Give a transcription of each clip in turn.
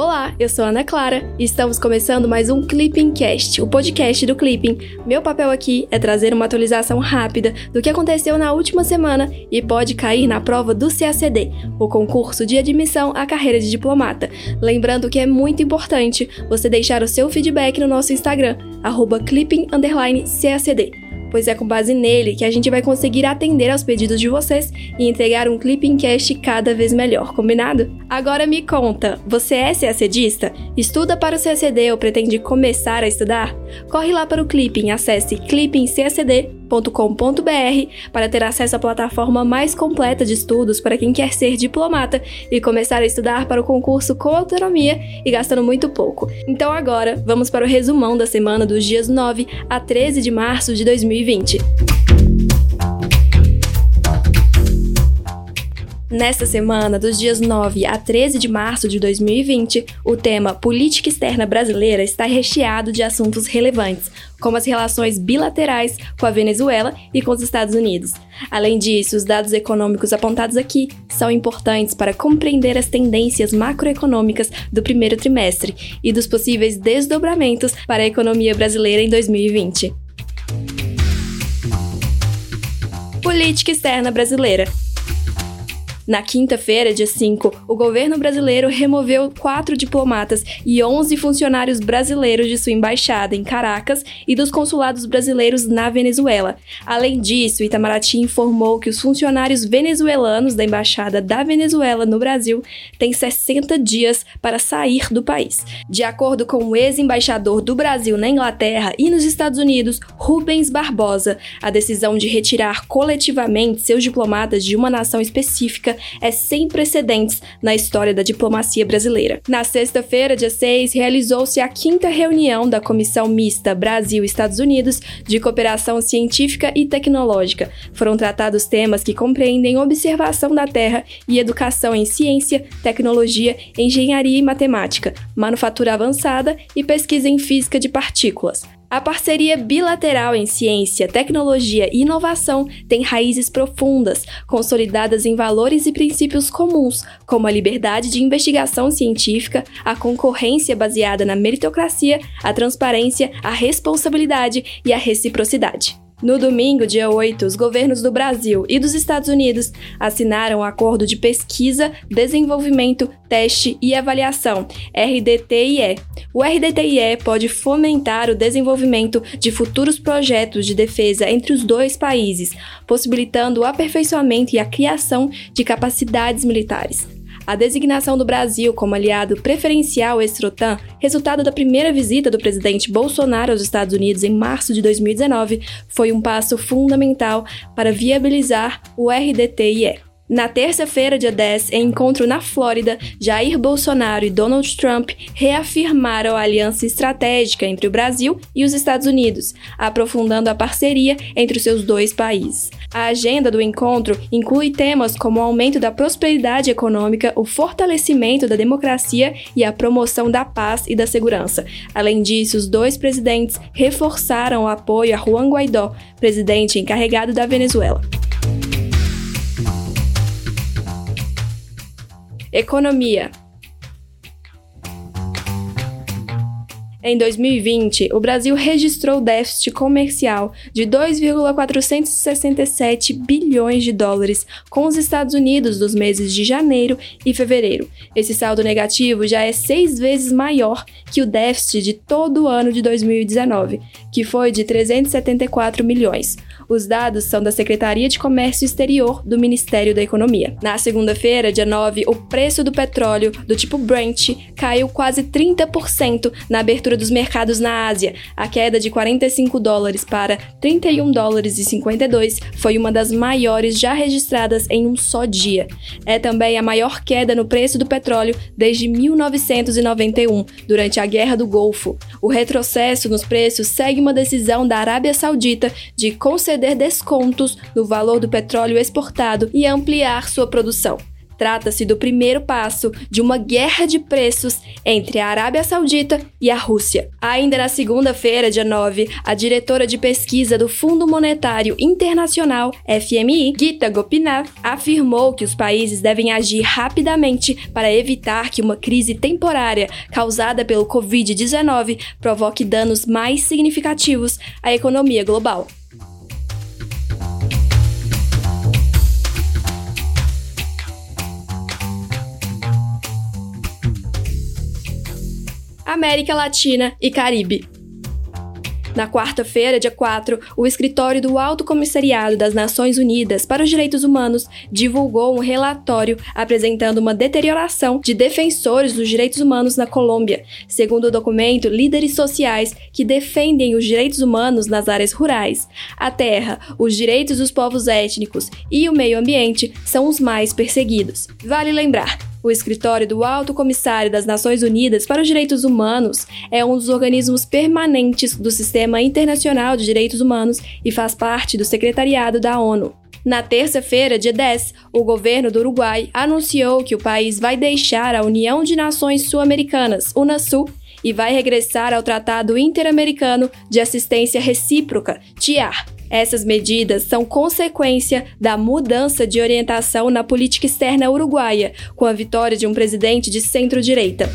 Olá, eu sou Ana Clara e estamos começando mais um Clipping Cast, o podcast do Clipping. Meu papel aqui é trazer uma atualização rápida do que aconteceu na última semana e pode cair na prova do CACD, o concurso de admissão à carreira de diplomata. Lembrando que é muito importante você deixar o seu feedback no nosso Instagram, clipping_cacd pois é com base nele que a gente vai conseguir atender aos pedidos de vocês e entregar um Clipping Cast cada vez melhor, combinado? Agora me conta, você é CACDista? Estuda para o CACD ou pretende começar a estudar? Corre lá para o Clipping, acesse clippingcacd.com para ter acesso à plataforma mais completa de estudos para quem quer ser diplomata e começar a estudar para o concurso com autonomia e gastando muito pouco. Então agora, vamos para o resumão da semana dos dias 9 a 13 de março de 2020. Nesta semana, dos dias 9 a 13 de março de 2020, o tema Política Externa Brasileira está recheado de assuntos relevantes, como as relações bilaterais com a Venezuela e com os Estados Unidos. Além disso, os dados econômicos apontados aqui são importantes para compreender as tendências macroeconômicas do primeiro trimestre e dos possíveis desdobramentos para a economia brasileira em 2020. Política Externa Brasileira na quinta-feira, dia 5, o governo brasileiro removeu quatro diplomatas e 11 funcionários brasileiros de sua embaixada em Caracas e dos consulados brasileiros na Venezuela. Além disso, Itamaraty informou que os funcionários venezuelanos da embaixada da Venezuela no Brasil têm 60 dias para sair do país. De acordo com o ex-embaixador do Brasil na Inglaterra e nos Estados Unidos, Rubens Barbosa, a decisão de retirar coletivamente seus diplomatas de uma nação específica é sem precedentes na história da diplomacia brasileira. Na sexta-feira, dia 6, realizou-se a quinta reunião da Comissão Mista Brasil-Estados Unidos de Cooperação Científica e Tecnológica. Foram tratados temas que compreendem observação da Terra e educação em ciência, tecnologia, engenharia e matemática, manufatura avançada e pesquisa em física de partículas. A parceria bilateral em ciência, tecnologia e inovação tem raízes profundas, consolidadas em valores e princípios comuns, como a liberdade de investigação científica, a concorrência baseada na meritocracia, a transparência, a responsabilidade e a reciprocidade. No domingo, dia 8, os governos do Brasil e dos Estados Unidos assinaram o um Acordo de Pesquisa, Desenvolvimento, Teste e Avaliação, RDTIE. O RDTIE pode fomentar o desenvolvimento de futuros projetos de defesa entre os dois países, possibilitando o aperfeiçoamento e a criação de capacidades militares. A designação do Brasil como aliado preferencial ex-TROTAN, resultado da primeira visita do presidente Bolsonaro aos Estados Unidos em março de 2019, foi um passo fundamental para viabilizar o RDTIE. Na terça-feira, dia 10, em encontro na Flórida, Jair Bolsonaro e Donald Trump reafirmaram a aliança estratégica entre o Brasil e os Estados Unidos, aprofundando a parceria entre os seus dois países. A agenda do encontro inclui temas como o aumento da prosperidade econômica, o fortalecimento da democracia e a promoção da paz e da segurança. Além disso, os dois presidentes reforçaram o apoio a Juan Guaidó, presidente encarregado da Venezuela. Economia. Em 2020, o Brasil registrou déficit comercial de 2,467 bilhões de dólares com os Estados Unidos nos meses de janeiro e fevereiro. Esse saldo negativo já é seis vezes maior que o déficit de todo o ano de 2019, que foi de 374 milhões. Os dados são da Secretaria de Comércio Exterior do Ministério da Economia. Na segunda-feira, dia 9, o preço do petróleo do tipo Brent caiu quase 30% na abertura dos mercados na Ásia. A queda de 45 dólares para 31 dólares e 52 foi uma das maiores já registradas em um só dia. É também a maior queda no preço do petróleo desde 1991, durante a Guerra do Golfo. O retrocesso nos preços segue uma decisão da Arábia Saudita de conceder conceder descontos no valor do petróleo exportado e ampliar sua produção. Trata-se do primeiro passo de uma guerra de preços entre a Arábia Saudita e a Rússia. Ainda na segunda-feira, dia 9, a diretora de pesquisa do Fundo Monetário Internacional, FMI, Gita Gopinath, afirmou que os países devem agir rapidamente para evitar que uma crise temporária causada pelo Covid-19 provoque danos mais significativos à economia global. América Latina e Caribe. Na quarta-feira, dia 4, o escritório do Alto Comissariado das Nações Unidas para os Direitos Humanos divulgou um relatório apresentando uma deterioração de defensores dos direitos humanos na Colômbia. Segundo o documento, líderes sociais que defendem os direitos humanos nas áreas rurais, a terra, os direitos dos povos étnicos e o meio ambiente são os mais perseguidos. Vale lembrar, o escritório do Alto Comissário das Nações Unidas para os Direitos Humanos é um dos organismos permanentes do Sistema Internacional de Direitos Humanos e faz parte do Secretariado da ONU. Na terça-feira, dia 10, o governo do Uruguai anunciou que o país vai deixar a União de Nações Sul-Americanas, UNASUL, e vai regressar ao Tratado Interamericano de Assistência Recíproca, TIAR, essas medidas são consequência da mudança de orientação na política externa uruguaia, com a vitória de um presidente de centro-direita.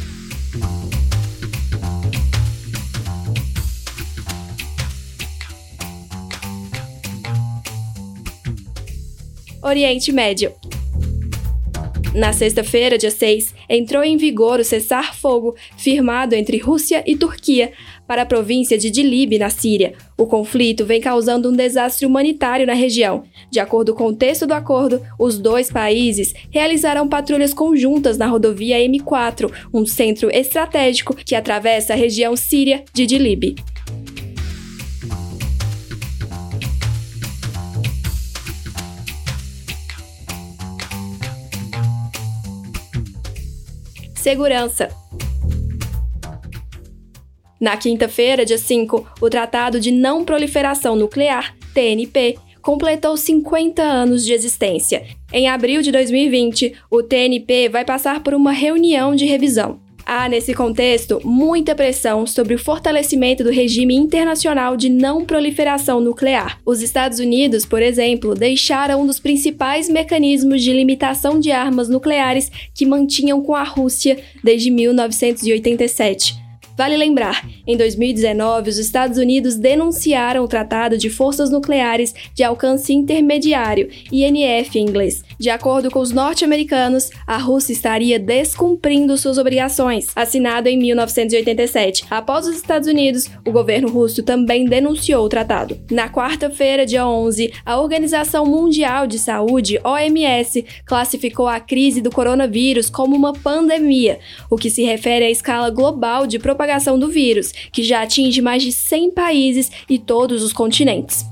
Oriente Médio. Na sexta-feira, dia 6, entrou em vigor o cessar-fogo firmado entre Rússia e Turquia para a província de Idlib, na Síria. O conflito vem causando um desastre humanitário na região. De acordo com o texto do acordo, os dois países realizarão patrulhas conjuntas na rodovia M4, um centro estratégico que atravessa a região síria de Idlib. Segurança. Na quinta-feira, dia 5, o Tratado de Não Proliferação Nuclear, TNP, completou 50 anos de existência. Em abril de 2020, o TNP vai passar por uma reunião de revisão. Há, nesse contexto, muita pressão sobre o fortalecimento do regime internacional de não proliferação nuclear. Os Estados Unidos, por exemplo, deixaram um dos principais mecanismos de limitação de armas nucleares que mantinham com a Rússia desde 1987. Vale lembrar, em 2019, os Estados Unidos denunciaram o Tratado de Forças Nucleares de Alcance Intermediário, INF em inglês. De acordo com os norte-americanos, a Rússia estaria descumprindo suas obrigações, assinado em 1987. Após os Estados Unidos, o governo russo também denunciou o tratado. Na quarta-feira, dia 11, a Organização Mundial de Saúde, OMS, classificou a crise do coronavírus como uma pandemia, o que se refere à escala global de propagação propagação do vírus, que já atinge mais de 100 países e todos os continentes.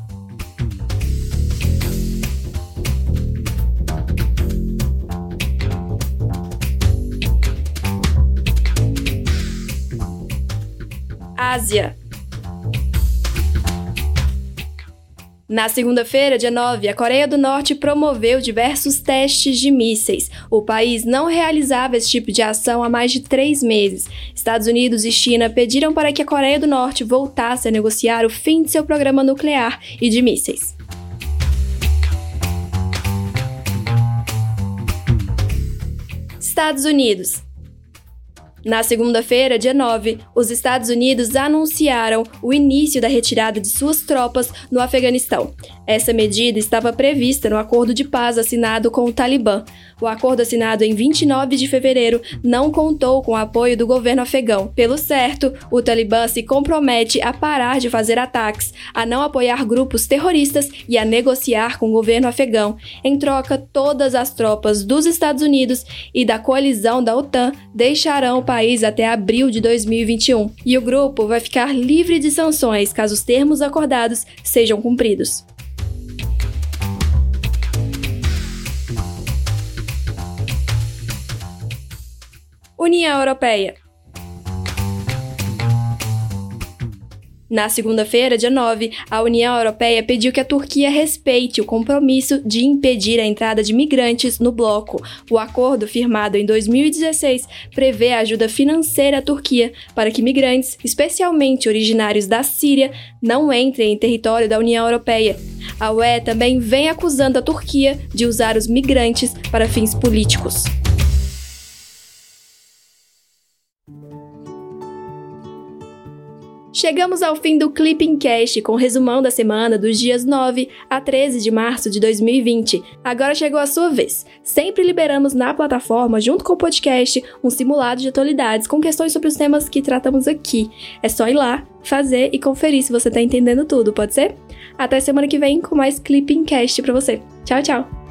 Ásia. Na segunda-feira, dia 9, a Coreia do Norte promoveu diversos testes de mísseis. O país não realizava esse tipo de ação há mais de três meses. Estados Unidos e China pediram para que a Coreia do Norte voltasse a negociar o fim de seu programa nuclear e de mísseis. Estados Unidos. Na segunda-feira, dia 9, os Estados Unidos anunciaram o início da retirada de suas tropas no Afeganistão. Essa medida estava prevista no acordo de paz assinado com o Talibã. O acordo assinado em 29 de fevereiro não contou com o apoio do governo afegão. Pelo certo, o Talibã se compromete a parar de fazer ataques, a não apoiar grupos terroristas e a negociar com o governo afegão. Em troca, todas as tropas dos Estados Unidos e da coalizão da OTAN deixarão o país até abril de 2021. E o grupo vai ficar livre de sanções caso os termos acordados sejam cumpridos. União Europeia. Na segunda-feira, dia 9, a União Europeia pediu que a Turquia respeite o compromisso de impedir a entrada de migrantes no bloco. O acordo, firmado em 2016, prevê ajuda financeira à Turquia para que migrantes, especialmente originários da Síria, não entrem em território da União Europeia. A UE também vem acusando a Turquia de usar os migrantes para fins políticos. Chegamos ao fim do Clipping Cast com resumão da semana dos dias 9 a 13 de março de 2020. Agora chegou a sua vez. Sempre liberamos na plataforma, junto com o podcast, um simulado de atualidades com questões sobre os temas que tratamos aqui. É só ir lá, fazer e conferir se você está entendendo tudo, pode ser? Até semana que vem com mais Clipping Cast para você. Tchau, tchau!